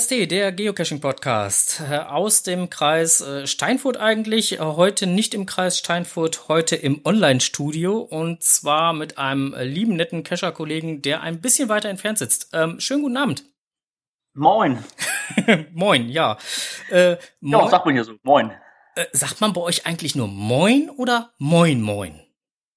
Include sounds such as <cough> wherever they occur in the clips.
GKST, der Geocaching-Podcast äh, aus dem Kreis äh, Steinfurt eigentlich. Äh, heute nicht im Kreis Steinfurt, heute im Online-Studio und zwar mit einem lieben, netten Cacher-Kollegen, der ein bisschen weiter entfernt sitzt. Ähm, schönen guten Abend. Moin. <laughs> moin, ja. Äh, moin. Ja, sagt man hier so. Moin. Äh, sagt man bei euch eigentlich nur Moin oder Moin Moin?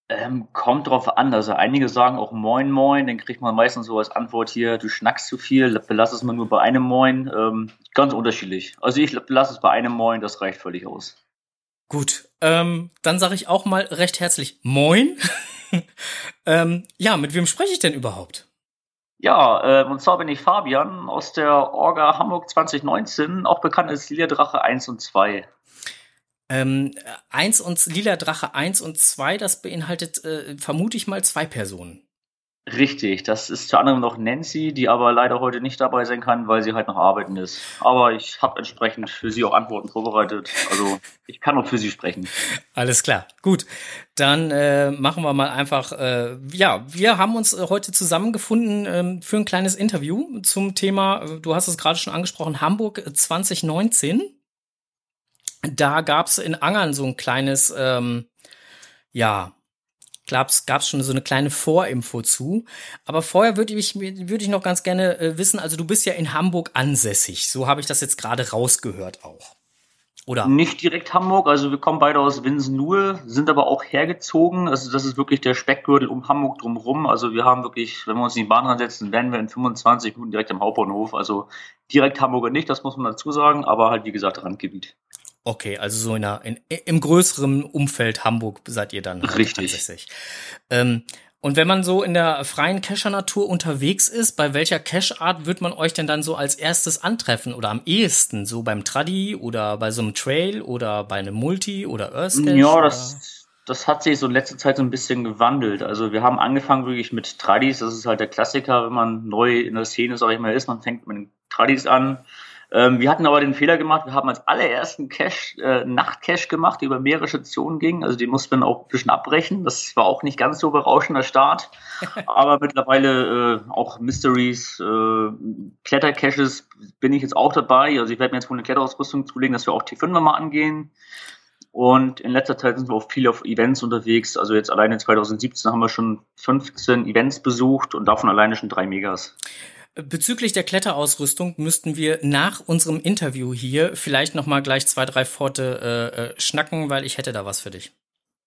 Ähm, kommt drauf an. Also einige sagen auch Moin Moin, dann kriegt man meistens so als Antwort hier, du schnackst zu viel, belass es mal nur bei einem Moin. Ähm, ganz unterschiedlich. Also ich belasse es bei einem Moin, das reicht völlig aus. Gut, ähm, dann sage ich auch mal recht herzlich Moin. <laughs> ähm, ja, mit wem spreche ich denn überhaupt? Ja, äh, und zwar bin ich Fabian aus der Orga Hamburg 2019, auch bekannt als Drache 1 und 2. Ähm, eins und Lila Drache 1 und 2, das beinhaltet, äh, vermute ich mal, zwei Personen. Richtig, das ist zu anderem noch Nancy, die aber leider heute nicht dabei sein kann, weil sie halt noch arbeiten ist. Aber ich habe entsprechend für sie auch Antworten vorbereitet. Also <laughs> ich kann auch für sie sprechen. Alles klar, gut. Dann äh, machen wir mal einfach, äh, ja, wir haben uns äh, heute zusammengefunden äh, für ein kleines Interview zum Thema, äh, du hast es gerade schon angesprochen, Hamburg 2019 da gab's in Angern so ein kleines, ähm, ja, gab's gab's schon so eine kleine Vorinfo zu. Aber vorher würde ich würde ich noch ganz gerne äh, wissen. Also du bist ja in Hamburg ansässig. So habe ich das jetzt gerade rausgehört auch. Oder? Nicht direkt Hamburg, also wir kommen beide aus Winsen-Nuhe, sind aber auch hergezogen. Also das ist wirklich der Speckgürtel um Hamburg drumherum. Also wir haben wirklich, wenn wir uns in die Bahn ransetzen, werden wir in 25 Minuten direkt am Hauptbahnhof. Also direkt Hamburger nicht, das muss man dazu sagen, aber halt wie gesagt Randgebiet. Okay, also so in, einer, in im größeren Umfeld Hamburg seid ihr dann halt Richtig. ansässig. Ähm, und wenn man so in der freien Cacher-Natur unterwegs ist, bei welcher Cache-Art wird man euch denn dann so als erstes antreffen oder am ehesten? So beim Traddy oder bei so einem Trail oder bei einem Multi oder Earth Cache? Ja, das, das hat sich so in letzter Zeit so ein bisschen gewandelt. Also wir haben angefangen wirklich mit Tradis, das ist halt der Klassiker, wenn man neu in der Szene, sag ich mal, ist, man fängt mit Tradis an ähm, wir hatten aber den Fehler gemacht, wir haben als allerersten Cache, äh, Nachtcache gemacht, der über mehrere Stationen ging. Also die mussten wir auch ein bisschen abbrechen. Das war auch nicht ganz so berauschender Start. <laughs> aber mittlerweile äh, auch Mysteries, äh, Klettercaches bin ich jetzt auch dabei. Also ich werde mir jetzt wohl eine Kletterausrüstung zulegen, dass wir auch T5 mal angehen. Und in letzter Zeit sind wir auch viel auf Events unterwegs. Also jetzt alleine 2017 haben wir schon 15 Events besucht und davon alleine schon drei Megas. Bezüglich der Kletterausrüstung müssten wir nach unserem Interview hier vielleicht noch mal gleich zwei, drei Pforte äh, äh, schnacken, weil ich hätte da was für dich.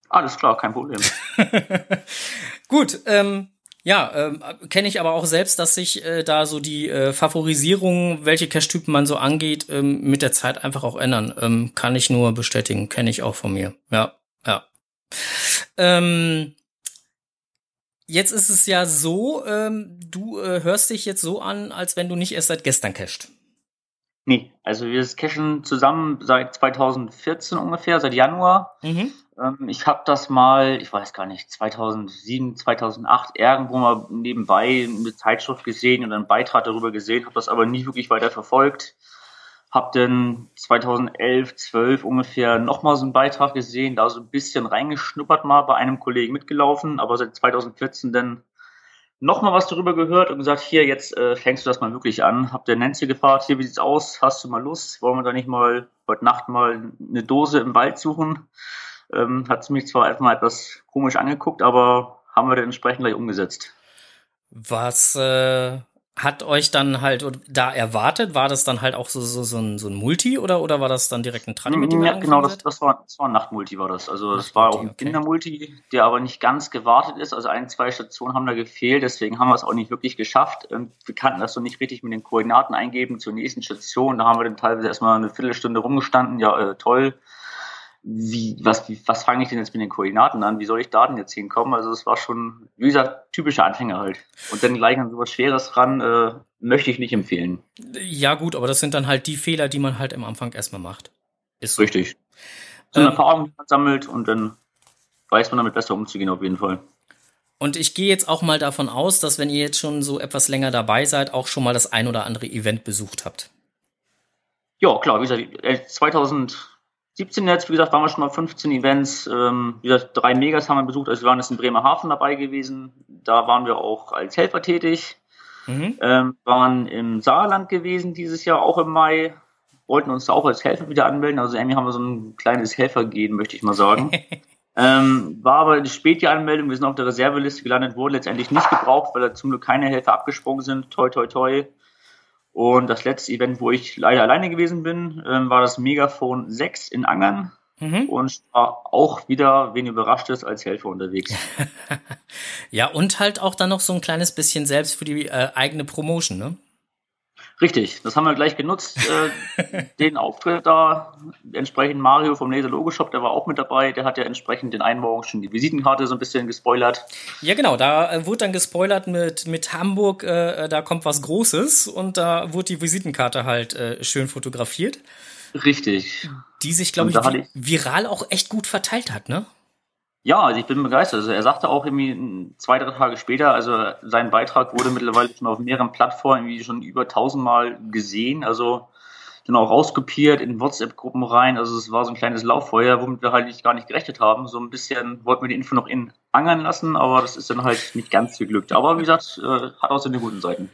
Alles klar, kein Problem. <laughs> Gut, ähm, ja, ähm, kenne ich aber auch selbst, dass sich äh, da so die äh, Favorisierung, welche Cache-Typen man so angeht, ähm, mit der Zeit einfach auch ändern. Ähm, kann ich nur bestätigen, kenne ich auch von mir. Ja, ja. Ähm, Jetzt ist es ja so, ähm, du äh, hörst dich jetzt so an, als wenn du nicht erst seit gestern cachst. Nee, also wir cashen zusammen seit 2014 ungefähr, seit Januar. Mhm. Ähm, ich habe das mal, ich weiß gar nicht, 2007, 2008 irgendwo mal nebenbei eine Zeitschrift gesehen und einen Beitrag darüber gesehen, habe das aber nie wirklich weiter verfolgt. Hab dann 2011, 12 ungefähr nochmal so einen Beitrag gesehen, da so ein bisschen reingeschnuppert mal bei einem Kollegen mitgelaufen, aber seit 2014 dann nochmal was darüber gehört und gesagt, hier, jetzt äh, fängst du das mal wirklich an. Hab der Nancy gefragt, hier, wie sieht's aus? Hast du mal Lust? Wollen wir da nicht mal heute Nacht mal eine Dose im Wald suchen? Ähm, hat sie mich zwar einfach mal etwas komisch angeguckt, aber haben wir dann entsprechend gleich umgesetzt. Was äh, hat euch dann halt da erwartet? War das dann halt auch so, so, so, ein, so ein Multi oder, oder war das dann direkt ein Tradi, mit dem Ja, genau, das, das, war, das war ein Nachtmulti, war das. Also das war auch ein okay. Kindermulti, der aber nicht ganz gewartet ist. Also ein, zwei Stationen haben da gefehlt, deswegen haben wir es auch nicht wirklich geschafft. Und wir kannten das so nicht richtig mit den Koordinaten eingeben zur nächsten Station. Da haben wir dann teilweise erstmal eine Viertelstunde rumgestanden. Ja, äh, toll wie, was, wie, was fange ich denn jetzt mit den Koordinaten an? Wie soll ich da denn jetzt hinkommen? Also es war schon, wie gesagt, typischer Anfänger halt. Und dann gleich an sowas Schweres ran, äh, möchte ich nicht empfehlen. Ja gut, aber das sind dann halt die Fehler, die man halt am Anfang erstmal macht. Ist so. Richtig. So eine ähm, Erfahrung, die man sammelt und dann weiß man damit besser umzugehen auf jeden Fall. Und ich gehe jetzt auch mal davon aus, dass wenn ihr jetzt schon so etwas länger dabei seid, auch schon mal das ein oder andere Event besucht habt. Ja, klar, wie gesagt, 2000 äh, 17 jetzt, wie gesagt, waren wir schon mal 15 Events. Ähm, wie gesagt, drei Megas haben wir besucht. Also wir waren jetzt in Bremerhaven dabei gewesen. Da waren wir auch als Helfer tätig. Mhm. Ähm, waren im Saarland gewesen dieses Jahr, auch im Mai. Wollten uns da auch als Helfer wieder anmelden. Also irgendwie haben wir so ein kleines Helfergehen, möchte ich mal sagen. <laughs> ähm, war aber eine späte Anmeldung. Wir sind auf der Reserveliste gelandet, wurde letztendlich nicht gebraucht, weil da zum Glück keine Helfer abgesprungen sind. Toi, toi, toi. Und das letzte Event, wo ich leider alleine gewesen bin, ähm, war das Megafon 6 in Angern. Mhm. Und war auch wieder, wen überrascht ist, als Helfer unterwegs. <laughs> ja, und halt auch dann noch so ein kleines bisschen selbst für die äh, eigene Promotion, ne? Richtig, das haben wir gleich genutzt. Äh, <laughs> den Auftritt da, entsprechend Mario vom Laser Logo Shop, der war auch mit dabei. Der hat ja entsprechend den einen Morgen schon die Visitenkarte so ein bisschen gespoilert. Ja, genau, da äh, wurde dann gespoilert mit, mit Hamburg, äh, da kommt was Großes und da wurde die Visitenkarte halt äh, schön fotografiert. Richtig. Die sich, glaube ich, ich, viral auch echt gut verteilt hat, ne? Ja, also ich bin begeistert. Also er sagte auch irgendwie zwei, drei Tage später, also sein Beitrag wurde mittlerweile schon auf mehreren Plattformen irgendwie schon über tausendmal gesehen. Also dann auch rauskopiert in WhatsApp-Gruppen rein. Also es war so ein kleines Lauffeuer, womit wir halt nicht, gar nicht gerechnet haben. So ein bisschen wollten wir die Info noch in angern lassen, aber das ist dann halt nicht ganz geglückt. Aber wie gesagt, äh, hat auch seine guten Seiten.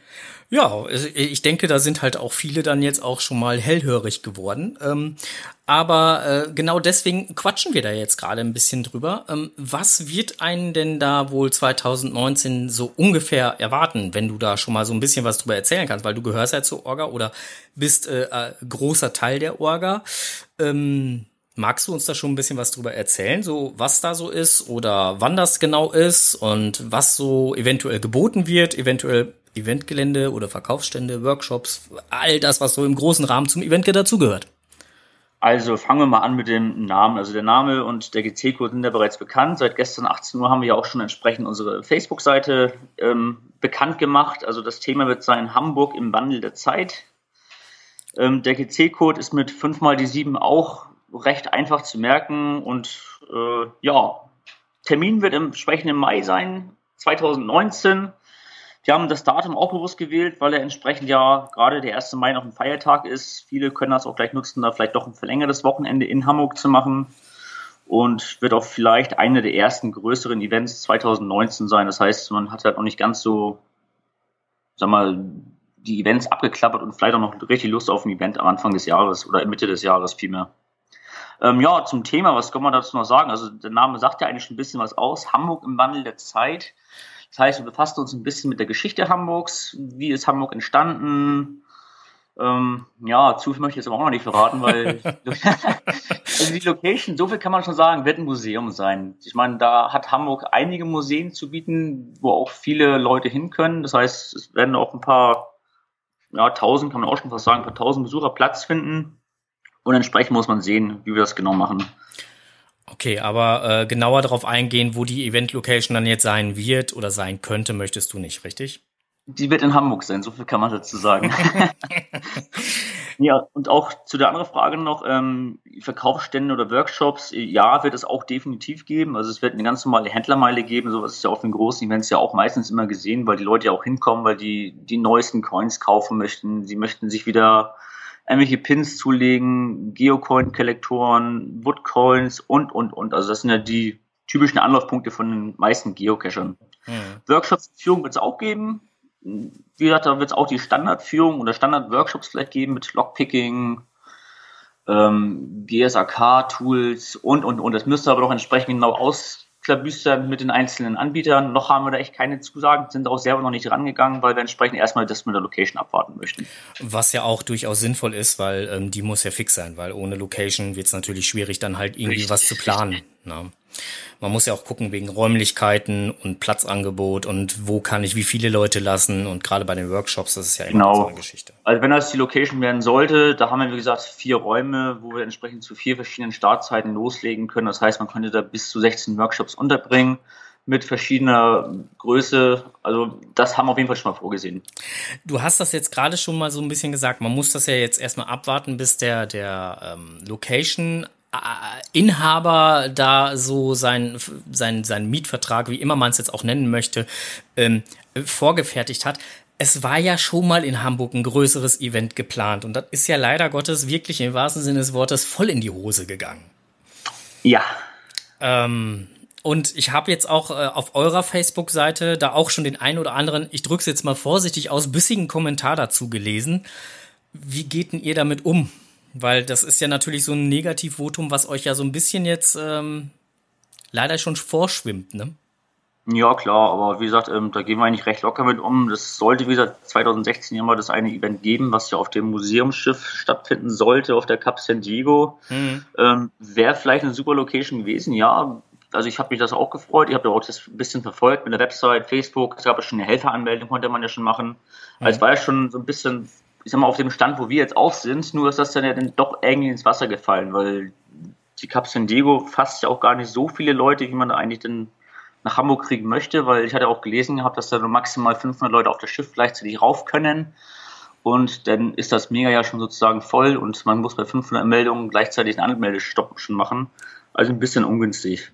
Ja, ich denke, da sind halt auch viele dann jetzt auch schon mal hellhörig geworden. Ähm, aber äh, genau deswegen quatschen wir da jetzt gerade ein bisschen drüber. Ähm, was wird einen denn da wohl 2019 so ungefähr erwarten, wenn du da schon mal so ein bisschen was drüber erzählen kannst, weil du gehörst ja zur Orga oder bist äh, äh, großer Teil der Orga. Ähm, Magst du uns da schon ein bisschen was drüber erzählen, so was da so ist oder wann das genau ist und was so eventuell geboten wird, eventuell Eventgelände oder Verkaufsstände, Workshops, all das, was so im großen Rahmen zum Event dazugehört. Also fangen wir mal an mit dem Namen. Also der Name und der GC-Code sind ja bereits bekannt. Seit gestern 18 Uhr haben wir ja auch schon entsprechend unsere Facebook-Seite ähm, bekannt gemacht. Also das Thema wird sein Hamburg im Wandel der Zeit. Ähm, der GC-Code ist mit 5 mal die 7 auch recht einfach zu merken und äh, ja, Termin wird entsprechend im Mai sein, 2019. Wir haben das Datum auch bewusst gewählt, weil er entsprechend ja gerade der 1. Mai noch ein Feiertag ist. Viele können das auch gleich nutzen, da vielleicht doch ein verlängertes Wochenende in Hamburg zu machen. Und wird auch vielleicht eine der ersten größeren Events 2019 sein. Das heißt, man hat halt noch nicht ganz so, sag mal, die Events abgeklappert und vielleicht auch noch richtig Lust auf ein Event am Anfang des Jahres oder Mitte des Jahres vielmehr. Ähm, ja, zum Thema, was kann man dazu noch sagen? Also der Name sagt ja eigentlich schon ein bisschen was aus. Hamburg im Wandel der Zeit. Das heißt, wir befassen uns ein bisschen mit der Geschichte Hamburgs. Wie ist Hamburg entstanden? Ähm, ja, zu viel möchte ich jetzt aber auch noch nicht verraten, weil also <laughs> <laughs> die Location, so viel kann man schon sagen, wird ein Museum sein. Ich meine, da hat Hamburg einige Museen zu bieten, wo auch viele Leute hin können. Das heißt, es werden auch ein paar, ja, tausend, kann man auch schon fast sagen, ein paar tausend Besucher Platz finden. Und entsprechend muss man sehen, wie wir das genau machen. Okay, aber äh, genauer darauf eingehen, wo die Event-Location dann jetzt sein wird oder sein könnte, möchtest du nicht, richtig? Die wird in Hamburg sein, so viel kann man dazu sagen. <laughs> ja, und auch zu der anderen Frage noch, ähm, Verkaufsstände oder Workshops, ja, wird es auch definitiv geben. Also es wird eine ganz normale Händlermeile geben, sowas ist ja auf den großen Events ja auch meistens immer gesehen, weil die Leute ja auch hinkommen, weil die die neuesten Coins kaufen möchten. Sie möchten sich wieder irgendwelche Pins zulegen, Geocoin-Kollektoren, Woodcoins und, und, und. Also das sind ja die typischen Anlaufpunkte von den meisten Geocachern. Mhm. Workshops-Führung wird es auch geben. Wie gesagt, da wird es auch die Standardführung oder Standard-Workshops vielleicht geben mit Lockpicking, ähm, GSAK-Tools und, und, und. Das müsste aber doch entsprechend genau aus, klabüstern mit den einzelnen Anbietern. Noch haben wir da echt keine Zusagen, sind auch selber noch nicht rangegangen, weil wir entsprechend erstmal das mit der Location abwarten möchten. Was ja auch durchaus sinnvoll ist, weil ähm, die muss ja fix sein, weil ohne Location wird es natürlich schwierig, dann halt irgendwie Richtig. was zu planen. Ne? Man muss ja auch gucken wegen Räumlichkeiten und Platzangebot und wo kann ich wie viele Leute lassen und gerade bei den Workshops, das ist ja immer genau. so eine Geschichte. Also wenn das die Location werden sollte, da haben wir wie gesagt vier Räume, wo wir entsprechend zu vier verschiedenen Startzeiten loslegen können. Das heißt, man könnte da bis zu 16 Workshops unterbringen mit verschiedener Größe. Also das haben wir auf jeden Fall schon mal vorgesehen. Du hast das jetzt gerade schon mal so ein bisschen gesagt. Man muss das ja jetzt erstmal abwarten, bis der, der ähm, Location Inhaber da so sein, sein, sein Mietvertrag, wie immer man es jetzt auch nennen möchte, ähm, vorgefertigt hat. Es war ja schon mal in Hamburg ein größeres Event geplant und das ist ja leider Gottes wirklich im wahrsten Sinne des Wortes voll in die Hose gegangen. Ja. Ähm, und ich habe jetzt auch äh, auf eurer Facebook-Seite da auch schon den einen oder anderen, ich drücke es jetzt mal vorsichtig aus, bissigen Kommentar dazu gelesen. Wie geht denn ihr damit um? Weil das ist ja natürlich so ein Negativvotum, was euch ja so ein bisschen jetzt ähm, leider schon vorschwimmt, ne? Ja, klar, aber wie gesagt, ähm, da gehen wir eigentlich recht locker mit um. Das sollte, wie gesagt, 2016 ja mal das eine Event geben, was ja auf dem Museumsschiff stattfinden sollte, auf der Cup San Diego. Mhm. Ähm, Wäre vielleicht eine super Location gewesen, ja. Also ich habe mich das auch gefreut. Ich habe ja auch das ein bisschen verfolgt mit der Website, Facebook. Es gab ja schon eine Helferanmeldung, konnte man ja schon machen. Mhm. Also es war ja schon so ein bisschen, ich sag mal, auf dem Stand, wo wir jetzt auch sind. Nur ist das dann ja dann doch irgendwie ins Wasser gefallen, weil die Cup San Diego fasst ja auch gar nicht so viele Leute, wie man da eigentlich denn nach Hamburg kriegen möchte, weil ich hatte auch gelesen gehabt, dass da nur maximal 500 Leute auf das Schiff gleichzeitig rauf können. Und dann ist das Mega ja schon sozusagen voll und man muss bei 500 Meldungen gleichzeitig einen Anmeldestopp schon machen. Also ein bisschen ungünstig.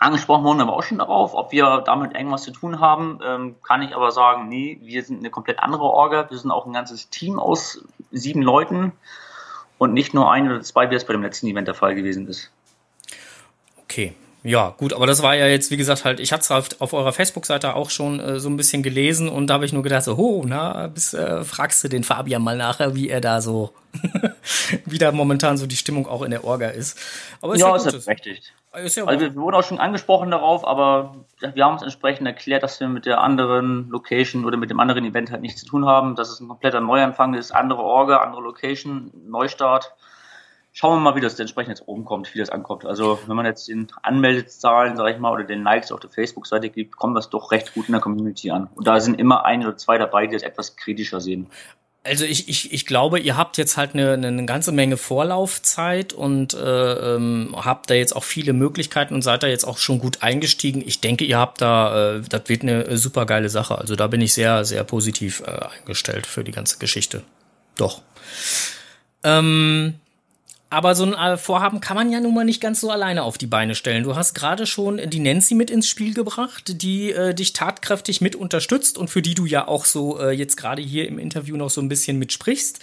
Angesprochen wurden aber auch schon darauf, ob wir damit irgendwas zu tun haben, ähm, kann ich aber sagen, nee, wir sind eine komplett andere Orga. Wir sind auch ein ganzes Team aus sieben Leuten und nicht nur ein oder zwei, wie es bei dem letzten Event der Fall gewesen ist. Okay, ja, gut, aber das war ja jetzt, wie gesagt, halt, ich hatte es auf, auf eurer Facebook-Seite auch schon äh, so ein bisschen gelesen und da habe ich nur gedacht, so, oh, na, bis, äh, fragst du den Fabian mal nachher, wie er da so, <laughs> wie da momentan so die Stimmung auch in der Orga ist. Aber ist ja, ja ist berechtigt. Ja also wir wurden auch schon angesprochen darauf, aber wir haben uns entsprechend erklärt, dass wir mit der anderen Location oder mit dem anderen Event halt nichts zu tun haben, dass es ein kompletter Neuanfang ist, andere Orga, andere Location, Neustart schauen wir mal, wie das entsprechend jetzt oben kommt, wie das ankommt. Also wenn man jetzt den Anmeldezahlen, sage ich mal, oder den Likes auf der Facebook-Seite gibt, kommt das doch recht gut in der Community an. Und da sind immer ein oder zwei dabei, die das etwas kritischer sehen. Also ich, ich, ich glaube, ihr habt jetzt halt eine, eine ganze Menge Vorlaufzeit und äh, ähm, habt da jetzt auch viele Möglichkeiten und seid da jetzt auch schon gut eingestiegen. Ich denke, ihr habt da, äh, das wird eine super geile Sache. Also da bin ich sehr, sehr positiv äh, eingestellt für die ganze Geschichte. Doch. Ähm, aber so ein äh, Vorhaben kann man ja nun mal nicht ganz so alleine auf die Beine stellen. Du hast gerade schon die Nancy mit ins Spiel gebracht, die äh, dich tatkräftig mit unterstützt und für die du ja auch so äh, jetzt gerade hier im Interview noch so ein bisschen mitsprichst.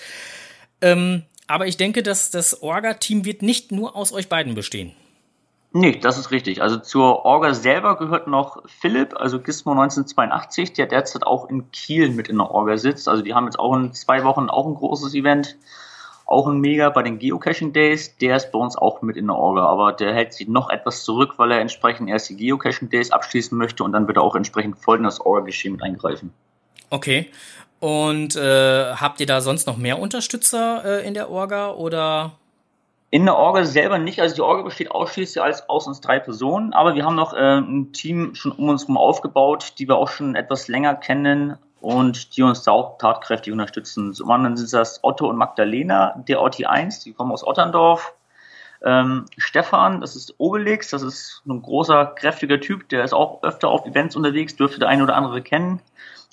Ähm, aber ich denke, dass das Orga-Team wird nicht nur aus euch beiden bestehen. Nee, das ist richtig. Also zur Orga selber gehört noch Philipp, also Gizmo 1982, der derzeit auch in Kiel mit in der Orga sitzt. Also die haben jetzt auch in zwei Wochen auch ein großes Event auch ein Mega bei den Geocaching Days. Der ist bei uns auch mit in der Orga, aber der hält sich noch etwas zurück, weil er entsprechend erst die Geocaching Days abschließen möchte und dann wird er auch entsprechend voll in das Orga-Geschehen mit eingreifen. Okay. Und äh, habt ihr da sonst noch mehr Unterstützer äh, in der Orga oder? In der Orga selber nicht. Also die Orga besteht ausschließlich als aus uns drei Personen, aber wir haben noch äh, ein Team schon um uns herum aufgebaut, die wir auch schon etwas länger kennen und die uns da auch tatkräftig unterstützen. Zum anderen sind das Otto und Magdalena, der Otti 1, die kommen aus Otterndorf. Ähm, Stefan, das ist Obelix, das ist ein großer, kräftiger Typ, der ist auch öfter auf Events unterwegs, dürfte der eine oder andere kennen.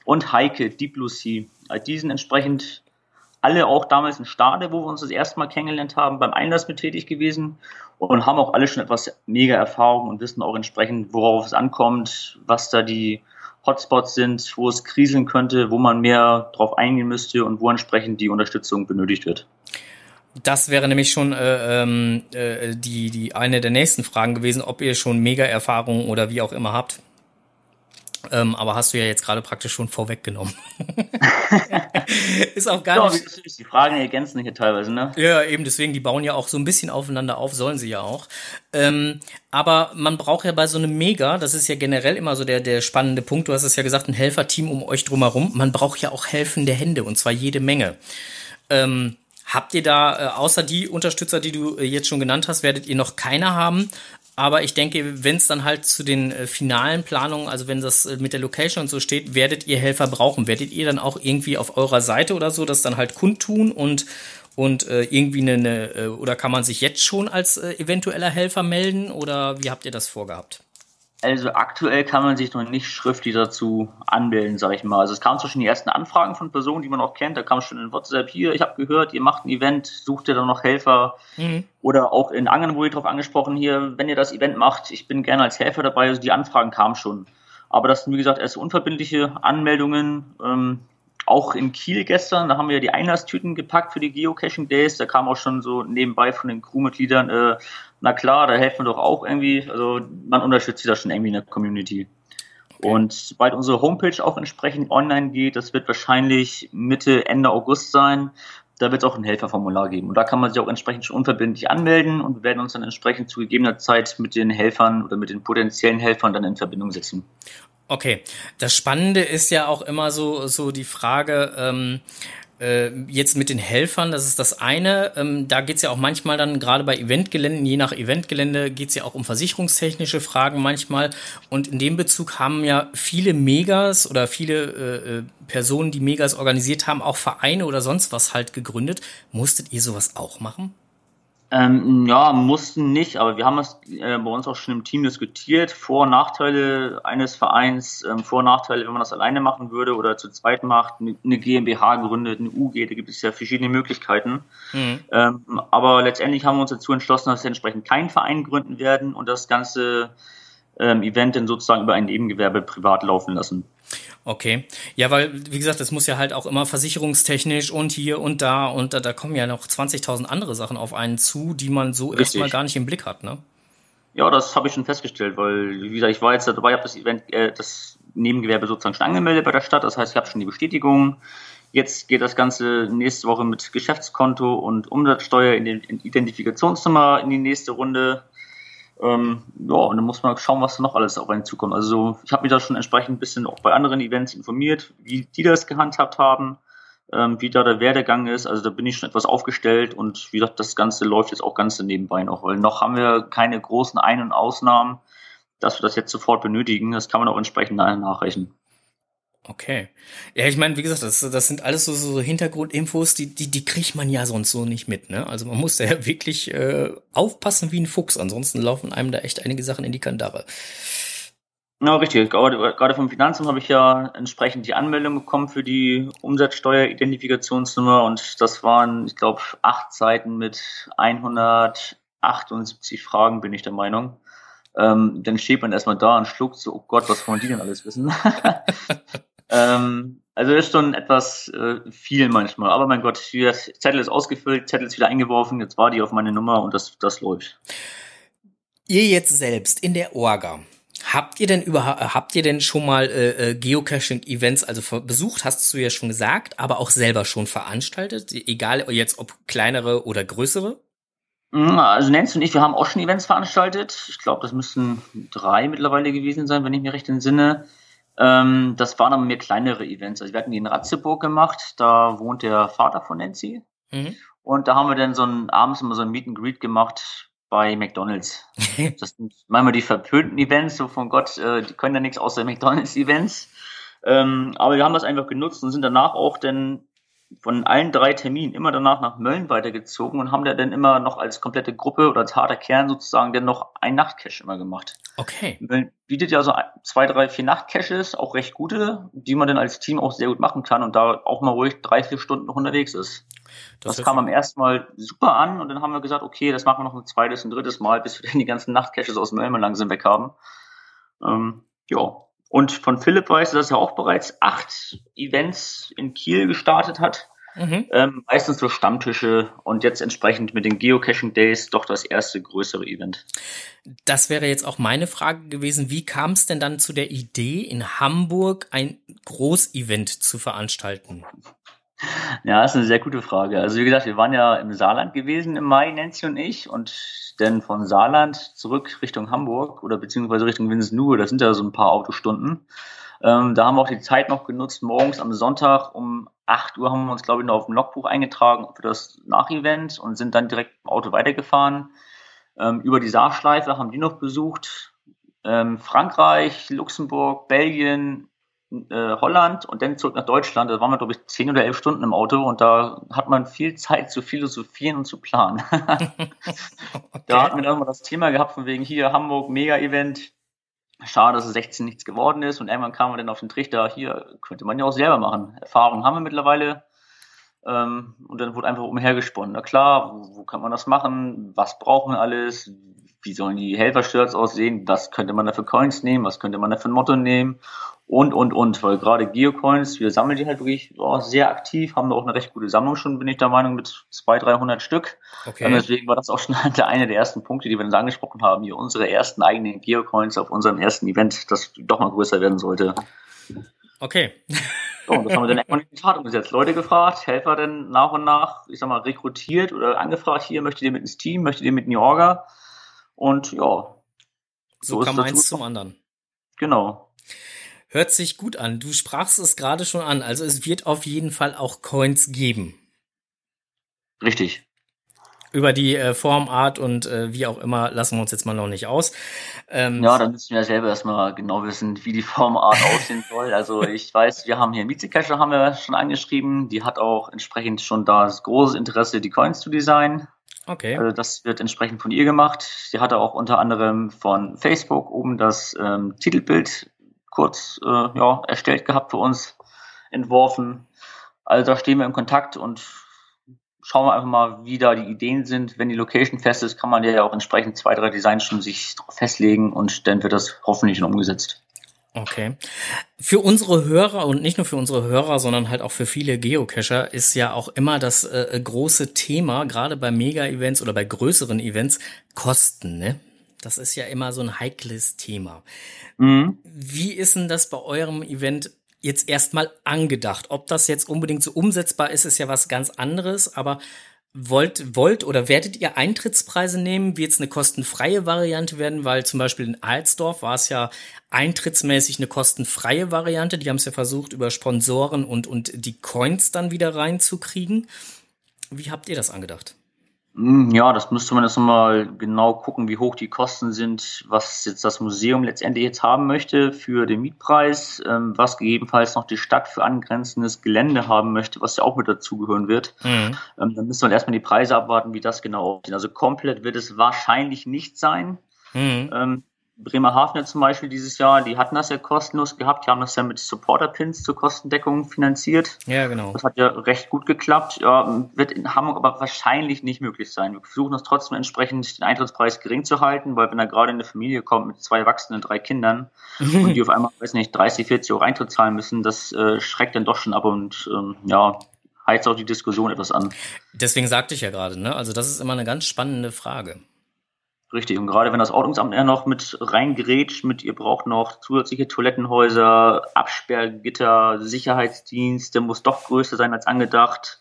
Und Heike, Deep Blue Sea. Die sind entsprechend alle auch damals in Stade, wo wir uns das erste Mal kennengelernt haben, beim Einlass mit tätig gewesen und haben auch alle schon etwas mega Erfahrung und wissen auch entsprechend, worauf es ankommt, was da die Hotspots sind, wo es kriseln könnte, wo man mehr drauf eingehen müsste und wo entsprechend die Unterstützung benötigt wird. Das wäre nämlich schon äh, ähm, äh, die, die eine der nächsten Fragen gewesen, ob ihr schon Mega-Erfahrungen oder wie auch immer habt. Ähm, aber hast du ja jetzt gerade praktisch schon vorweggenommen. <laughs> ist auch gar ja, nicht. Die Fragen ergänzen hier teilweise, ne? Ja, eben, deswegen, die bauen ja auch so ein bisschen aufeinander auf, sollen sie ja auch. Ähm, aber man braucht ja bei so einem Mega, das ist ja generell immer so der, der spannende Punkt, du hast es ja gesagt, ein Helferteam um euch drumherum. Man braucht ja auch helfende Hände und zwar jede Menge. Ähm, Habt ihr da, äh, außer die Unterstützer, die du äh, jetzt schon genannt hast, werdet ihr noch keine haben? Aber ich denke, wenn es dann halt zu den äh, finalen Planungen, also wenn das äh, mit der Location und so steht, werdet ihr Helfer brauchen. Werdet ihr dann auch irgendwie auf eurer Seite oder so das dann halt kundtun und und äh, irgendwie eine, eine äh, oder kann man sich jetzt schon als äh, eventueller Helfer melden oder wie habt ihr das vorgehabt? Also aktuell kann man sich noch nicht schriftlich dazu anmelden, sage ich mal. Also es kamen zwar schon die ersten Anfragen von Personen, die man auch kennt. Da kam schon in WhatsApp hier, ich habe gehört, ihr macht ein Event, sucht ihr dann noch Helfer. Mhm. Oder auch in Angeln wurde ich darauf angesprochen, hier, wenn ihr das Event macht, ich bin gerne als Helfer dabei. Also die Anfragen kamen schon. Aber das sind, wie gesagt, erst unverbindliche Anmeldungen. Ähm, auch in Kiel gestern, da haben wir die Einlasstüten gepackt für die Geocaching Days. Da kam auch schon so nebenbei von den Crewmitgliedern, äh, na klar, da helfen wir doch auch irgendwie. Also man unterstützt sich da schon irgendwie in der Community. Okay. Und sobald unsere Homepage auch entsprechend online geht, das wird wahrscheinlich Mitte, Ende August sein, da wird es auch ein Helferformular geben. Und da kann man sich auch entsprechend schon unverbindlich anmelden und wir werden uns dann entsprechend zu gegebener Zeit mit den Helfern oder mit den potenziellen Helfern dann in Verbindung setzen. Okay, das Spannende ist ja auch immer so so die Frage. Ähm, äh, jetzt mit den Helfern, das ist das eine. Ähm, da geht's ja auch manchmal dann, gerade bei Eventgeländen, je nach Eventgelände, geht's ja auch um versicherungstechnische Fragen manchmal. Und in dem Bezug haben ja viele Megas oder viele äh, äh Personen, die Megas organisiert haben, auch Vereine oder sonst was halt gegründet. Musstet ihr sowas auch machen? Ähm, ja, mussten nicht, aber wir haben es äh, bei uns auch schon im Team diskutiert. Vor- und Nachteile eines Vereins, ähm, Vor- und Nachteile, wenn man das alleine machen würde oder zu zweit macht, eine GmbH gründet, eine UG, da gibt es ja verschiedene Möglichkeiten. Mhm. Ähm, aber letztendlich haben wir uns dazu entschlossen, dass wir entsprechend keinen Verein gründen werden und das ganze ähm, Event dann sozusagen über ein Nebengewerbe privat laufen lassen. Okay. Ja, weil, wie gesagt, es muss ja halt auch immer versicherungstechnisch und hier und da und da, da kommen ja noch 20.000 andere Sachen auf einen zu, die man so Richtig. erstmal gar nicht im Blick hat, ne? Ja, das habe ich schon festgestellt, weil, wie gesagt, ich war jetzt dabei, habe das Event, äh, das Nebengewerbe sozusagen schon angemeldet bei der Stadt, das heißt, ich habe schon die Bestätigung. Jetzt geht das Ganze nächste Woche mit Geschäftskonto und Umsatzsteuer in den Identifikationsnummer in die nächste Runde. Ähm, ja, und dann muss man schauen, was da noch alles auf einen zukommt. Also ich habe mich da schon entsprechend ein bisschen auch bei anderen Events informiert, wie die das gehandhabt haben, ähm, wie da der Werdegang ist. Also da bin ich schon etwas aufgestellt und wie gesagt, das Ganze läuft jetzt auch ganz nebenbei noch, weil noch haben wir keine großen Ein- und Ausnahmen, dass wir das jetzt sofort benötigen. Das kann man auch entsprechend nachrechnen. Okay. Ja, ich meine, wie gesagt, das, das sind alles so, so Hintergrundinfos, die, die, die kriegt man ja sonst so nicht mit, ne? Also man muss da ja wirklich äh, aufpassen wie ein Fuchs, ansonsten laufen einem da echt einige Sachen in die Kandare. Ja, richtig. Gerade, gerade vom Finanzamt habe ich ja entsprechend die Anmeldung bekommen für die Umsatzsteueridentifikationsnummer und das waren, ich glaube, acht Seiten mit 178 Fragen, bin ich der Meinung. Ähm, dann steht man erstmal da und schluckt so, oh Gott, was wollen die denn alles wissen? <laughs> <laughs> Ähm, also ist schon etwas äh, viel manchmal. Aber mein Gott, das Zettel ist ausgefüllt, Zettel ist wieder eingeworfen, jetzt war die auf meine Nummer und das, das läuft. Ihr jetzt selbst in der Orga, Habt ihr denn überhaupt, habt ihr denn schon mal äh, äh Geocaching-Events also besucht, hast du ja schon gesagt, aber auch selber schon veranstaltet, egal jetzt ob kleinere oder größere? Hm, also Nancy und ich, wir haben auch schon Events veranstaltet. Ich glaube, das müssten drei mittlerweile gewesen sein, wenn ich mir recht entsinne. Ähm, das waren aber mehr kleinere Events. Also wir hatten die in Ratzeburg gemacht, da wohnt der Vater von Nancy. Mhm. Und da haben wir dann so ein, abends immer so ein Meet and Greet gemacht bei McDonalds. <laughs> das sind manchmal die verpönten Events, so von Gott, äh, die können ja nichts außer McDonalds-Events. Ähm, aber wir haben das einfach genutzt und sind danach auch dann von allen drei Terminen immer danach nach Mölln weitergezogen und haben da dann immer noch als komplette Gruppe oder als harter Kern sozusagen dann noch ein Nachtcache immer gemacht. Okay. Mölln bietet ja so zwei, drei, vier Nachtcaches, auch recht gute, die man dann als Team auch sehr gut machen kann und da auch mal ruhig drei, vier Stunden noch unterwegs ist. Das, das kam am ersten Mal super an und dann haben wir gesagt, okay, das machen wir noch ein zweites, ein drittes Mal, bis wir dann die ganzen Nachtcaches aus Mölln mal langsam weg haben. Ähm, ja, und von Philipp weiß, dass er auch bereits acht Events in Kiel gestartet hat. Mhm. Ähm, meistens so Stammtische und jetzt entsprechend mit den Geocaching Days doch das erste größere Event. Das wäre jetzt auch meine Frage gewesen. Wie kam es denn dann zu der Idee, in Hamburg ein Großevent zu veranstalten? <laughs> Ja, das ist eine sehr gute Frage. Also wie gesagt, wir waren ja im Saarland gewesen im Mai, Nancy und ich, und dann von Saarland zurück Richtung Hamburg oder beziehungsweise Richtung Winsenlohe, das sind ja so ein paar Autostunden. Ähm, da haben wir auch die Zeit noch genutzt, morgens am Sonntag um 8 Uhr haben wir uns, glaube ich, noch auf dem Logbuch eingetragen für das Nachevent und sind dann direkt im Auto weitergefahren. Ähm, über die Saarschleife haben die noch besucht. Ähm, Frankreich, Luxemburg, Belgien, äh, Holland und dann zurück nach Deutschland. Da waren wir, glaube ich, zehn oder elf Stunden im Auto und da hat man viel Zeit zu philosophieren und zu planen. <laughs> okay. Da hatten wir dann mal das Thema gehabt von wegen hier Hamburg Mega-Event. Schade, dass es 16 nichts geworden ist und irgendwann kamen wir dann auf den Trichter, hier könnte man ja auch selber machen. Erfahrung haben wir mittlerweile. Ähm, und dann wurde einfach umhergesponnen. Na klar, wo, wo kann man das machen? Was brauchen wir alles? Wie sollen die Helfer-Shirts aussehen? Was könnte man da für Coins nehmen? Was könnte man da für ein Motto nehmen? und, und, und, weil gerade Geocoins, wir sammeln die halt wirklich oh, sehr aktiv, haben da auch eine recht gute Sammlung schon, bin ich der Meinung, mit 200, 300 Stück. Okay. Und deswegen war das auch schon <laughs> einer der ersten Punkte, die wir dann angesprochen haben, hier unsere ersten eigenen Geocoins auf unserem ersten Event, das doch mal größer werden sollte. Okay. So, und das haben wir dann <laughs> erstmal in die Tat umgesetzt. Leute gefragt, Helfer denn nach und nach, ich sag mal, rekrutiert oder angefragt, hier, möchtet ihr mit ins Team, möchtet ihr mit in die Orga? Und ja. So, so kam eins zum anderen. Genau. Hört sich gut an. Du sprachst es gerade schon an. Also es wird auf jeden Fall auch Coins geben. Richtig. Über die äh, Form, Art und äh, wie auch immer lassen wir uns jetzt mal noch nicht aus. Ähm, ja, dann müssen wir ja selber erstmal genau wissen, wie die Formart <laughs> aussehen soll. Also ich weiß, wir haben hier Mietzecacher, haben wir schon angeschrieben. Die hat auch entsprechend schon das große Interesse, die Coins zu designen. Okay. Also das wird entsprechend von ihr gemacht. Sie hatte auch unter anderem von Facebook oben das ähm, Titelbild kurz äh, ja, erstellt gehabt für uns, entworfen. Also da stehen wir in Kontakt und schauen wir einfach mal, wie da die Ideen sind. Wenn die Location fest ist, kann man ja auch entsprechend zwei, drei Designs schon sich festlegen und dann wird das hoffentlich schon umgesetzt. Okay. Für unsere Hörer und nicht nur für unsere Hörer, sondern halt auch für viele Geocacher ist ja auch immer das äh, große Thema, gerade bei Mega-Events oder bei größeren Events, Kosten, ne? Das ist ja immer so ein heikles Thema. Mhm. Wie ist denn das bei eurem Event jetzt erstmal angedacht? Ob das jetzt unbedingt so umsetzbar ist, ist ja was ganz anderes, aber wollt, wollt oder werdet ihr Eintrittspreise nehmen? Wird es eine kostenfreie Variante werden? Weil zum Beispiel in Alsdorf war es ja eintrittsmäßig eine kostenfreie Variante. Die haben es ja versucht, über Sponsoren und, und die Coins dann wieder reinzukriegen. Wie habt ihr das angedacht? Hm, ja, das müsste man jetzt nochmal genau gucken, wie hoch die Kosten sind, was jetzt das Museum letztendlich jetzt haben möchte für den Mietpreis, ähm, was gegebenenfalls noch die Stadt für angrenzendes Gelände haben möchte, was ja auch mit dazugehören wird. Mhm. Ähm, dann müssen wir erstmal die Preise abwarten, wie das genau aussieht. Also komplett wird es wahrscheinlich nicht sein. Mhm. Bremerhaven zum Beispiel dieses Jahr, die hatten das ja kostenlos gehabt, die haben das ja mit Supporter-Pins zur Kostendeckung finanziert. Ja, genau. Das hat ja recht gut geklappt. Ja, wird in Hamburg aber wahrscheinlich nicht möglich sein. Wir versuchen es trotzdem entsprechend den Eintrittspreis gering zu halten, weil wenn er gerade in eine Familie kommt mit zwei Erwachsenen, drei Kindern <laughs> und die auf einmal, weiß nicht, 30, 40 Euro Eintritt zahlen müssen, das äh, schreckt dann doch schon ab und ähm, ja, heizt auch die Diskussion etwas an. Deswegen sagte ich ja gerade, ne? Also das ist immer eine ganz spannende Frage. Richtig, und gerade wenn das Ordnungsamt eher noch mit reingerätscht, mit ihr braucht noch zusätzliche Toilettenhäuser, Absperrgitter, Sicherheitsdienst, der muss doch größer sein als angedacht.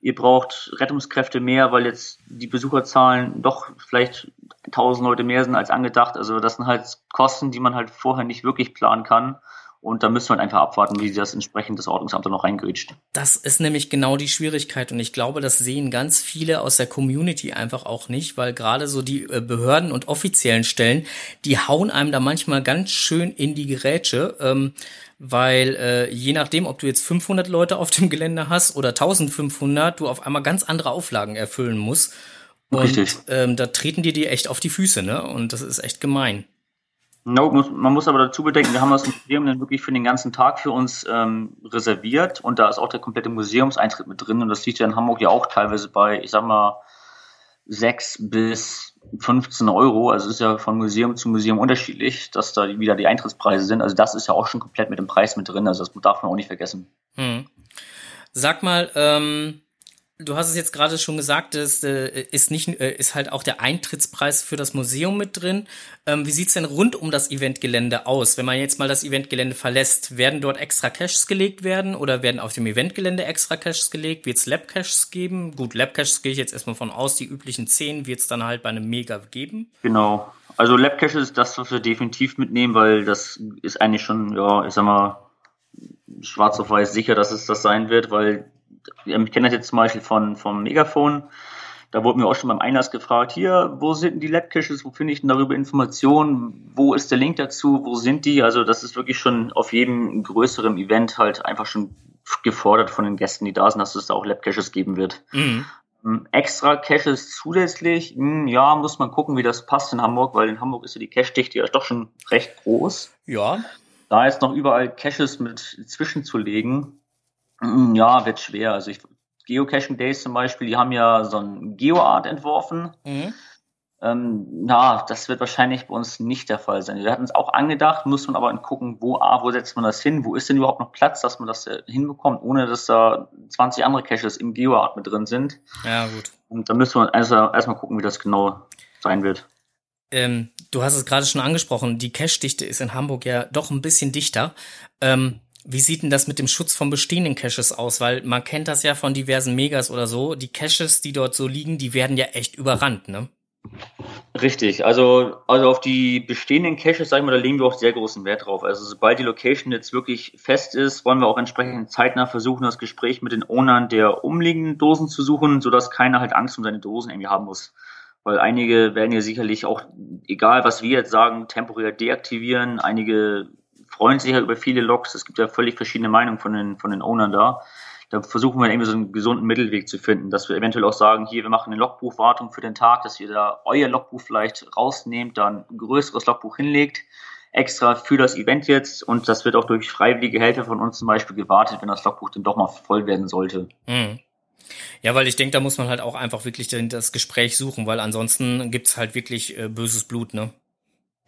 Ihr braucht Rettungskräfte mehr, weil jetzt die Besucherzahlen doch vielleicht 1000 Leute mehr sind als angedacht. Also das sind halt Kosten, die man halt vorher nicht wirklich planen kann. Und da müssen wir halt einfach abwarten, wie das entsprechend das Ordnungsamt dann noch reingrätscht. Das ist nämlich genau die Schwierigkeit. Und ich glaube, das sehen ganz viele aus der Community einfach auch nicht, weil gerade so die äh, Behörden und offiziellen Stellen, die hauen einem da manchmal ganz schön in die Gerätsche. Ähm, weil äh, je nachdem, ob du jetzt 500 Leute auf dem Gelände hast oder 1500, du auf einmal ganz andere Auflagen erfüllen musst. Und Richtig. Ähm, da treten die dir echt auf die Füße, ne? Und das ist echt gemein. No, muss, man muss aber dazu bedenken, wir haben das Museum dann wirklich für den ganzen Tag für uns ähm, reserviert und da ist auch der komplette Museumseintritt mit drin und das liegt ja in Hamburg ja auch teilweise bei, ich sag mal, sechs bis 15 Euro. Also ist ja von Museum zu Museum unterschiedlich, dass da wieder die Eintrittspreise sind. Also das ist ja auch schon komplett mit dem Preis mit drin. Also das darf man auch nicht vergessen. Hm. Sag mal, ähm, Du hast es jetzt gerade schon gesagt, es äh, ist nicht, äh, ist halt auch der Eintrittspreis für das Museum mit drin. Ähm, wie sieht's denn rund um das Eventgelände aus? Wenn man jetzt mal das Eventgelände verlässt, werden dort extra Caches gelegt werden oder werden auf dem Eventgelände extra Caches gelegt? Wird es Lab-Caches geben? Gut, Lab-Caches gehe ich jetzt erstmal von aus. Die üblichen 10 wird es dann halt bei einem Mega geben. Genau. Also Lab-Caches ist das, was wir definitiv mitnehmen, weil das ist eigentlich schon, ja, ich sag mal, schwarz auf weiß sicher, dass es das sein wird, weil ich kenne das jetzt zum Beispiel von, vom Megafon. Da wurde mir auch schon beim Einlass gefragt, hier, wo sind denn die Lab-Caches, wo finde ich denn darüber Informationen, wo ist der Link dazu, wo sind die? Also das ist wirklich schon auf jedem größeren Event halt einfach schon gefordert von den Gästen, die da sind, dass es da auch Lab-Caches geben wird. Mhm. Ähm, extra Caches zusätzlich, hm, ja, muss man gucken, wie das passt in Hamburg, weil in Hamburg ist ja die Cache-Dichte ja doch schon recht groß. Ja. Da jetzt noch überall Caches mit zwischenzulegen, ja, wird schwer. Also ich, Geocaching Days zum Beispiel, die haben ja so ein GeoArt entworfen. Mhm. Ähm, na, das wird wahrscheinlich bei uns nicht der Fall sein. Wir hatten es auch angedacht, muss man aber gucken, wo, ah, wo setzt man das hin? Wo ist denn überhaupt noch Platz, dass man das äh, hinbekommt, ohne dass da 20 andere Caches im GeoArt mit drin sind? Ja, gut. Und da müssen wir erstmal gucken, wie das genau sein wird. Ähm, du hast es gerade schon angesprochen, die Cache-Dichte ist in Hamburg ja doch ein bisschen dichter. Ähm, wie sieht denn das mit dem Schutz von bestehenden Caches aus? Weil man kennt das ja von diversen Megas oder so. Die Caches, die dort so liegen, die werden ja echt überrannt, ne? Richtig, also, also auf die bestehenden Caches, sagen wir, da legen wir auch sehr großen Wert drauf. Also sobald die Location jetzt wirklich fest ist, wollen wir auch entsprechend zeitnah versuchen, das Gespräch mit den Ownern der umliegenden Dosen zu suchen, sodass keiner halt Angst um seine Dosen irgendwie haben muss. Weil einige werden ja sicherlich auch, egal was wir jetzt sagen, temporär deaktivieren. Einige freuen sich ja über viele Logs. Es gibt ja völlig verschiedene Meinungen von den, von den Ownern da da versuchen wir irgendwie so einen gesunden Mittelweg zu finden, dass wir eventuell auch sagen, hier, wir machen eine Logbuchwartung für den Tag, dass ihr da euer Logbuch vielleicht rausnehmt, dann ein größeres Logbuch hinlegt, extra für das Event jetzt und das wird auch durch freiwillige Helfer von uns zum Beispiel gewartet, wenn das Logbuch dann doch mal voll werden sollte. Mhm. Ja, weil ich denke, da muss man halt auch einfach wirklich das Gespräch suchen, weil ansonsten gibt's halt wirklich äh, böses Blut, ne?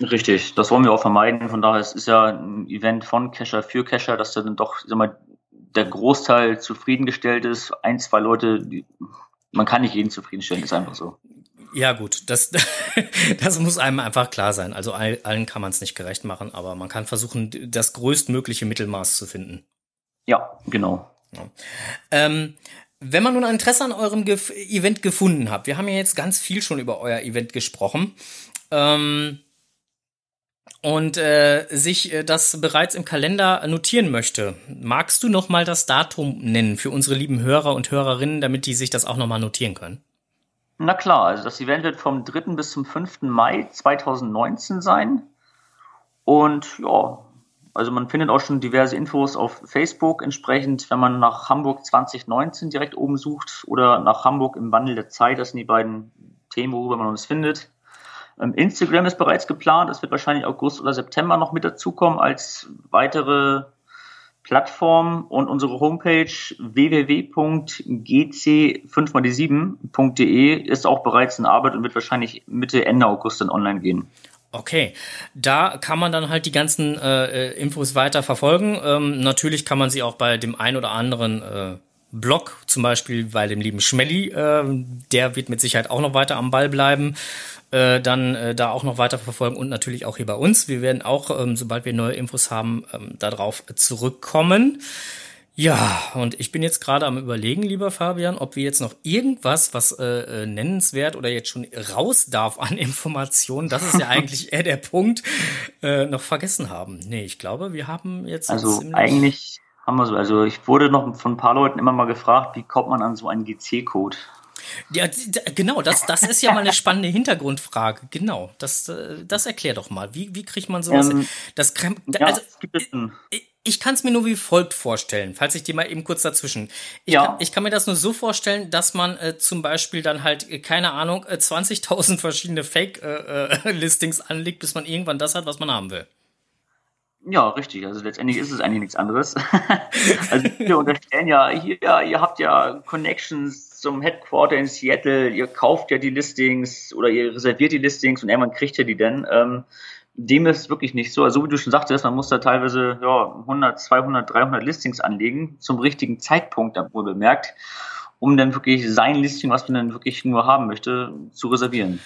Richtig, das wollen wir auch vermeiden. Von daher es ist ja ein Event von Cacher für Cacher, dass da dann doch sag mal, der Großteil zufriedengestellt ist. Ein, zwei Leute, die, man kann nicht jeden zufriedenstellen, ist einfach so. Ja, gut, das, <laughs> das muss einem einfach klar sein. Also allen kann man es nicht gerecht machen, aber man kann versuchen, das größtmögliche Mittelmaß zu finden. Ja, genau. Ja. Ähm, wenn man nun ein Interesse an eurem Ge Event gefunden hat, wir haben ja jetzt ganz viel schon über euer Event gesprochen. Ähm, und äh, sich äh, das bereits im Kalender notieren möchte, magst du noch mal das Datum nennen für unsere lieben Hörer und Hörerinnen, damit die sich das auch noch mal notieren können? Na klar, also das Event wird vom 3. bis zum 5. Mai 2019 sein. Und ja, also man findet auch schon diverse Infos auf Facebook entsprechend, wenn man nach Hamburg 2019 direkt oben sucht oder nach Hamburg im Wandel der Zeit, das sind die beiden Themen, worüber man uns findet. Ähm, Instagram ist bereits geplant. Es wird wahrscheinlich August oder September noch mit dazukommen als weitere Plattform und unsere Homepage www.gc5x7.de ist auch bereits in Arbeit und wird wahrscheinlich Mitte, Ende August dann online gehen. Okay, da kann man dann halt die ganzen äh, äh Infos weiter verfolgen. Ähm, natürlich kann man sie auch bei dem ein oder anderen äh, Blog, zum Beispiel bei dem lieben Schmelly, äh, der wird mit Sicherheit auch noch weiter am Ball bleiben äh, dann äh, da auch noch weiter verfolgen und natürlich auch hier bei uns. Wir werden auch, ähm, sobald wir neue Infos haben, ähm, darauf zurückkommen. Ja, und ich bin jetzt gerade am überlegen, lieber Fabian, ob wir jetzt noch irgendwas, was äh, äh nennenswert oder jetzt schon raus darf an <laughs> Informationen, das ist ja eigentlich eher der Punkt, äh, noch vergessen haben. Nee, ich glaube, wir haben jetzt. Also eigentlich haben wir so, also ich wurde noch von ein paar Leuten immer mal gefragt, wie kommt man an so einen GC-Code? Ja, genau, das, das ist ja mal eine spannende Hintergrundfrage. Genau, das, äh, das erklär doch mal. Wie, wie kriegt man sowas? Ähm, das, also, ich, ich kann es mir nur wie folgt vorstellen, falls ich dir mal eben kurz dazwischen. Ich, ja. kann, ich kann mir das nur so vorstellen, dass man äh, zum Beispiel dann halt, äh, keine Ahnung, äh, 20.000 verschiedene Fake-Listings äh, äh <laughs> anlegt, bis man irgendwann das hat, was man haben will. Ja, richtig. Also letztendlich ist es eigentlich nichts anderes. <laughs> also wir unterstellen ja, hier, ihr habt ja Connections zum Headquarter in Seattle, ihr kauft ja die Listings oder ihr reserviert die Listings und irgendwann kriegt ihr die denn. Ähm, dem ist wirklich nicht so. Also wie du schon sagtest, man muss da teilweise ja, 100, 200, 300 Listings anlegen, zum richtigen Zeitpunkt, wohl bemerkt, um dann wirklich sein Listing, was man dann wirklich nur haben möchte, zu reservieren.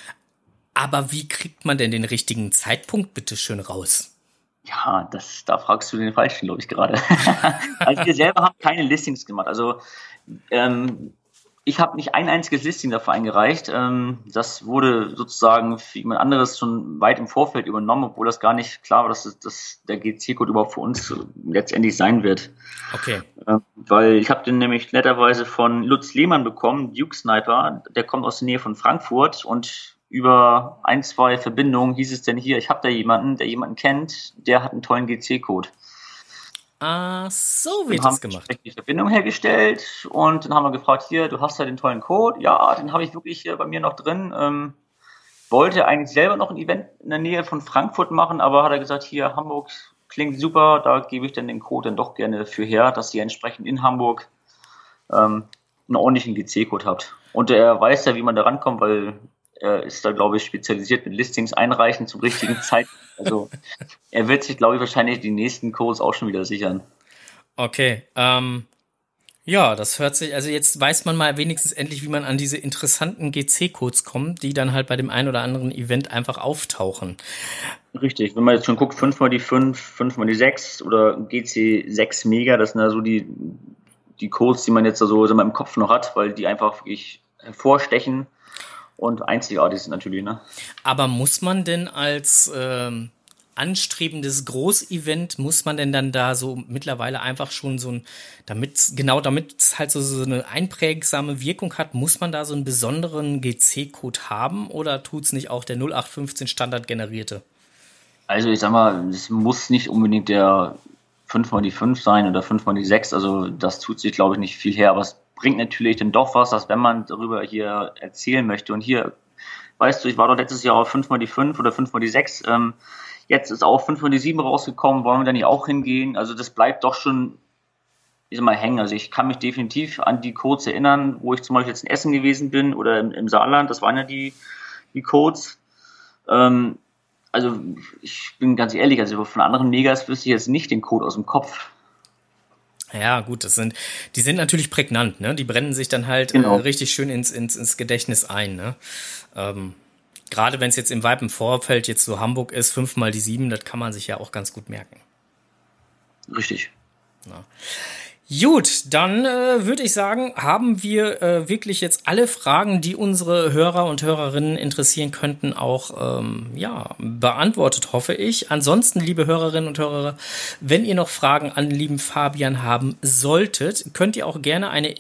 Aber wie kriegt man denn den richtigen Zeitpunkt bitte schön raus? Ja, das, da fragst du den Falschen, glaube ich, gerade. <laughs> also wir selber haben keine Listings gemacht. Also ähm, ich habe nicht ein einziges Listing dafür eingereicht. Ähm, das wurde sozusagen für jemand anderes schon weit im Vorfeld übernommen, obwohl das gar nicht klar war, dass, das, dass der GC-Code überhaupt für uns letztendlich sein wird. Okay. Ähm, weil ich habe den nämlich netterweise von Lutz Lehmann bekommen, Duke Sniper. Der kommt aus der Nähe von Frankfurt und über ein, zwei Verbindungen hieß es denn hier, ich habe da jemanden, der jemanden kennt, der hat einen tollen GC-Code. Ah, so wird das gemacht. Die Verbindung hergestellt und dann haben wir gefragt, hier, du hast ja den tollen Code. Ja, den habe ich wirklich hier bei mir noch drin. Ähm, wollte eigentlich selber noch ein Event in der Nähe von Frankfurt machen, aber hat er gesagt, hier, Hamburg klingt super, da gebe ich dann den Code dann doch gerne für her, dass ihr entsprechend in Hamburg ähm, einen ordentlichen GC-Code habt. Und er weiß ja, wie man da rankommt, weil Er ist da, glaube ich, spezialisiert mit Listings einreichen zum richtigen <laughs> Zeit. Also er wird sich, glaube ich, wahrscheinlich die nächsten Codes auch schon wieder sichern. Okay. Ähm, ja, das hört sich, also jetzt weiß man mal wenigstens endlich, wie man an diese interessanten GC-Codes kommt, die dann halt bei dem einen oder anderen Event einfach auftauchen. Richtig, wenn man jetzt schon guckt, 5 mal die 5, 5 mal die 6 oder GC 6 Mega, das sind ja so die, die Codes, die man jetzt so also im Kopf noch hat, weil die einfach wirklich hervorstechen und einzigartig sind natürlich. Ne? Aber muss man denn als ähm, anstrebendes Großevent muss man denn dann da so mittlerweile einfach schon so ein, damit, genau damit es halt so, so eine einprägsame Wirkung hat, muss man da so einen besonderen GC-Code haben oder tut es nicht auch der 0815 Standard generierte? Also ich sag mal, es muss nicht unbedingt der 5 mal die 5 sein oder 5 mal die 6, also das tut sich glaube ich nicht viel her, aber es bringt natürlich dann doch was, dass wenn man darüber hier erzählen möchte und hier, weißt du, ich war doch letztes Jahr auf 5 mal die 5 oder 5 mal die 6, ähm, Jetzt ist auch 5 von die 7 rausgekommen, wollen wir da nicht auch hingehen? Also das bleibt doch schon, ich sag mal, hängen. Also ich kann mich definitiv an die Codes erinnern, wo ich zum Beispiel jetzt in Essen gewesen bin oder im, im Saarland, das waren ja die, die Codes. Ähm, also ich bin ganz ehrlich, also von anderen Megas wüsste ich jetzt nicht den Code aus dem Kopf. Ja, gut, das sind, die sind natürlich prägnant, ne? Die brennen sich dann halt äh, genau. äh, richtig schön ins, ins, ins Gedächtnis ein, ne? Ähm, gerade wenn es jetzt im weiten Vorfeld jetzt so Hamburg ist, fünfmal die sieben, das kann man sich ja auch ganz gut merken. Richtig. Ja. Gut, dann äh, würde ich sagen, haben wir äh, wirklich jetzt alle Fragen, die unsere Hörer und Hörerinnen interessieren könnten, auch ähm, ja beantwortet, hoffe ich. Ansonsten, liebe Hörerinnen und Hörer, wenn ihr noch Fragen an lieben Fabian haben solltet, könnt ihr auch gerne eine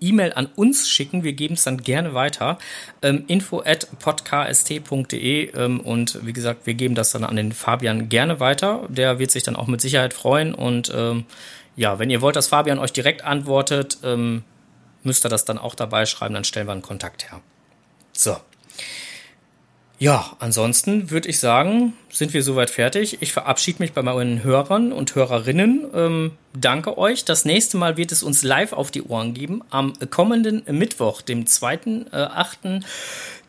E-Mail an uns schicken. Wir geben es dann gerne weiter. Ähm, info at podcast.de ähm, und wie gesagt, wir geben das dann an den Fabian gerne weiter. Der wird sich dann auch mit Sicherheit freuen. Und ähm, ja, wenn ihr wollt, dass Fabian euch direkt antwortet, ähm, müsst ihr das dann auch dabei schreiben, dann stellen wir einen Kontakt her. So. Ja, ansonsten würde ich sagen, sind wir soweit fertig. Ich verabschiede mich bei meinen Hörern und Hörerinnen. Ähm, danke euch. Das nächste Mal wird es uns live auf die Ohren geben am kommenden Mittwoch, dem 2.8.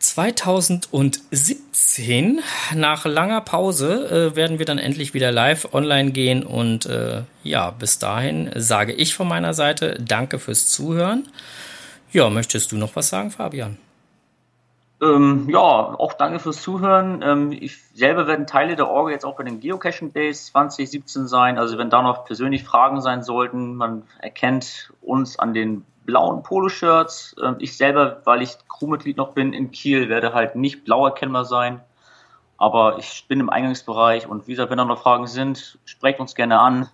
2017, nach langer Pause, äh, werden wir dann endlich wieder live online gehen. Und äh, ja, bis dahin sage ich von meiner Seite danke fürs Zuhören. Ja, möchtest du noch was sagen, Fabian? Ähm, ja, auch danke fürs Zuhören. Ähm, ich selber werden Teile der Orga jetzt auch bei den Geocaching Days 2017 sein. Also wenn da noch persönlich Fragen sein sollten, man erkennt uns an den blauen Poloshirts. Ähm, ich selber, weil ich Crewmitglied noch bin in Kiel, werde halt nicht blau erkennbar sein. Aber ich bin im Eingangsbereich und wie gesagt, wenn da noch Fragen sind, sprecht uns gerne an.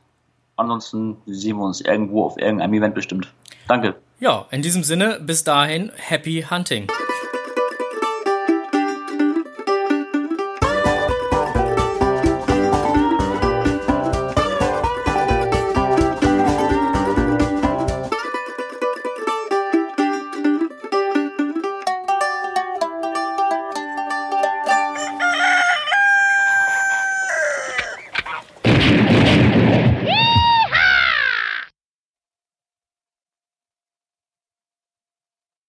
Ansonsten sehen wir uns irgendwo auf irgendeinem Event bestimmt. Danke. Ja, in diesem Sinne, bis dahin, happy hunting.